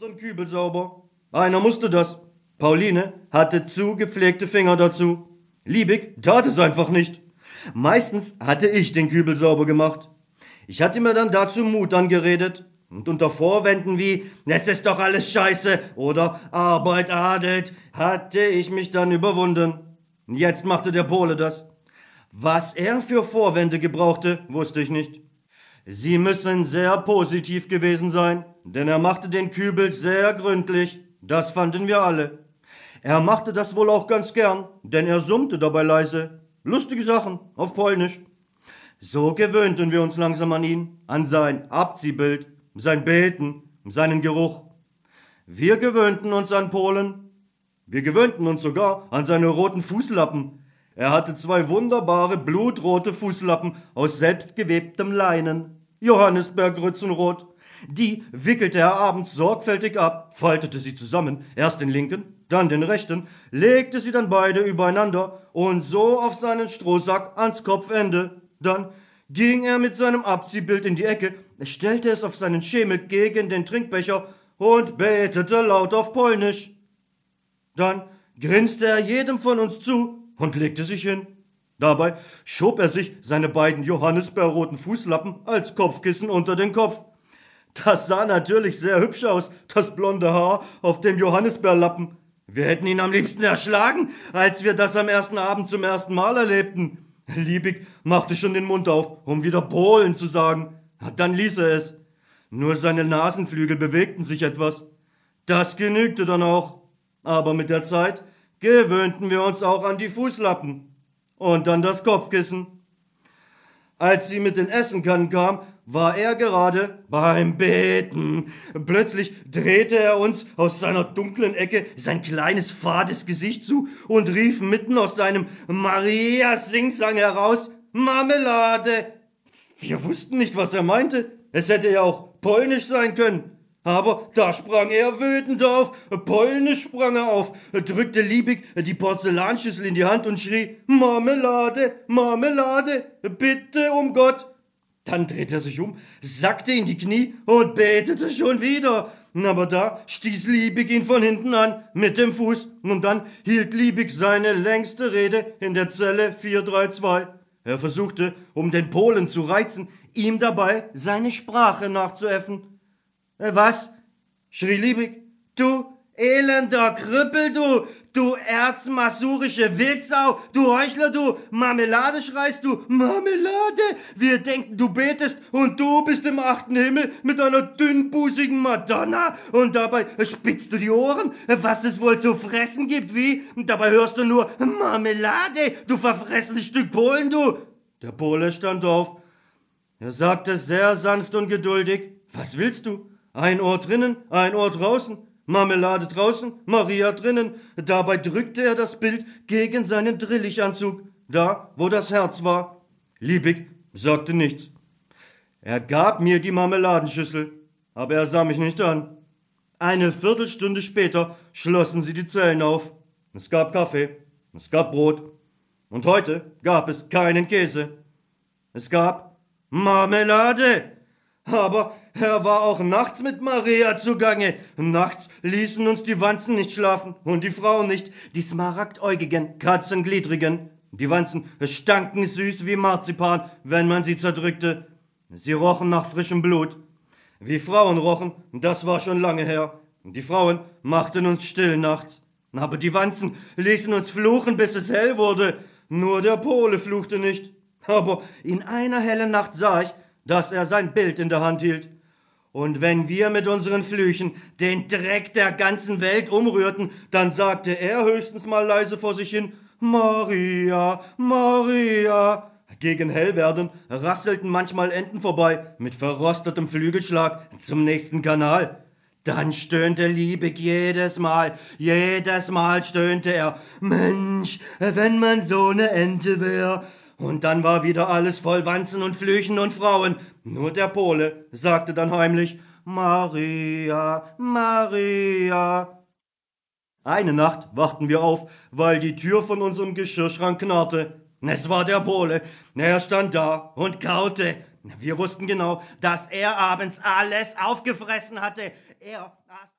unseren Kübel sauber. Einer musste das. Pauline hatte zu gepflegte Finger dazu. Liebig tat es einfach nicht. Meistens hatte ich den Kübel sauber gemacht. Ich hatte mir dann dazu Mut angeredet und unter Vorwänden wie es ist doch alles scheiße oder Arbeit adelt hatte ich mich dann überwunden. Jetzt machte der Pole das. Was er für Vorwände gebrauchte, wusste ich nicht. Sie müssen sehr positiv gewesen sein, denn er machte den Kübel sehr gründlich. Das fanden wir alle. Er machte das wohl auch ganz gern, denn er summte dabei leise. Lustige Sachen auf Polnisch. So gewöhnten wir uns langsam an ihn, an sein Abziehbild, sein Beten, seinen Geruch. Wir gewöhnten uns an Polen. Wir gewöhnten uns sogar an seine roten Fußlappen. Er hatte zwei wunderbare blutrote Fußlappen aus selbstgewebtem Leinen. Johannisbeergrützenrot. Die wickelte er abends sorgfältig ab, faltete sie zusammen, erst den linken, dann den rechten, legte sie dann beide übereinander und so auf seinen Strohsack ans Kopfende. Dann ging er mit seinem Abziehbild in die Ecke, stellte es auf seinen Schemel gegen den Trinkbecher und betete laut auf Polnisch. Dann grinste er jedem von uns zu und legte sich hin. Dabei schob er sich seine beiden johannisbeerroten Fußlappen als Kopfkissen unter den Kopf. Das sah natürlich sehr hübsch aus, das blonde Haar auf dem Johannisbeerlappen. Wir hätten ihn am liebsten erschlagen, als wir das am ersten Abend zum ersten Mal erlebten. Liebig machte schon den Mund auf, um wieder Polen zu sagen. Dann ließ er es. Nur seine Nasenflügel bewegten sich etwas. Das genügte dann auch. Aber mit der Zeit gewöhnten wir uns auch an die Fußlappen und dann das Kopfkissen. Als sie mit den Essenkannen kam, war er gerade beim Beten. Plötzlich drehte er uns aus seiner dunklen Ecke sein kleines fades Gesicht zu und rief mitten aus seinem Maria-Singsang heraus Marmelade. Wir wussten nicht, was er meinte. Es hätte ja auch polnisch sein können. Aber da sprang er wütend auf, polnisch sprang er auf, drückte liebig die Porzellanschüssel in die Hand und schrie Marmelade, Marmelade, bitte um Gott. Dann drehte er sich um, sackte in die Knie und betete schon wieder. Aber da stieß Liebig ihn von hinten an mit dem Fuß und dann hielt Liebig seine längste Rede in der Zelle 432. Er versuchte, um den Polen zu reizen, ihm dabei seine Sprache nachzuäffen. Äh, was? schrie Liebig. Du elender Krüppel, du, du erzmasurische Wildsau, du Heuchler, du, Marmelade schreist du, Marmelade. Wir denken, du betest und du bist im achten Himmel mit einer dünnbusigen Madonna und dabei spitzt du die Ohren, was es wohl zu fressen gibt, wie? Dabei hörst du nur Marmelade, du verfressenes Stück Polen, du. Der Pole stand auf. Er sagte sehr sanft und geduldig, was willst du? Ein Ohr drinnen, ein Ohr draußen, Marmelade draußen, Maria drinnen. Dabei drückte er das Bild gegen seinen Drillichanzug, da, wo das Herz war. Liebig sagte nichts. Er gab mir die Marmeladenschüssel, aber er sah mich nicht an. Eine Viertelstunde später schlossen sie die Zellen auf. Es gab Kaffee, es gab Brot. Und heute gab es keinen Käse. Es gab Marmelade. Aber er war auch nachts mit Maria zugange. Nachts ließen uns die Wanzen nicht schlafen und die Frauen nicht, die smaragdäugigen, katzengliedrigen. Die Wanzen stanken süß wie Marzipan, wenn man sie zerdrückte. Sie rochen nach frischem Blut. Wie Frauen rochen, das war schon lange her. Die Frauen machten uns still nachts. Aber die Wanzen ließen uns fluchen, bis es hell wurde. Nur der Pole fluchte nicht. Aber in einer hellen Nacht sah ich, dass er sein Bild in der Hand hielt. Und wenn wir mit unseren Flüchen den Dreck der ganzen Welt umrührten, dann sagte er höchstens mal leise vor sich hin, Maria, Maria. Gegen Hellwerden rasselten manchmal Enten vorbei, mit verrostetem Flügelschlag zum nächsten Kanal. Dann stöhnte Liebig jedes Mal, jedes Mal stöhnte er, Mensch, wenn man so ne Ente wär, und dann war wieder alles voll Wanzen und Flüchen und Frauen. Nur der Pole sagte dann heimlich Maria, Maria. Eine Nacht wachten wir auf, weil die Tür von unserem Geschirrschrank knarrte. Es war der Pole. Er stand da und kaute. Wir wussten genau, dass er abends alles aufgefressen hatte. Er aß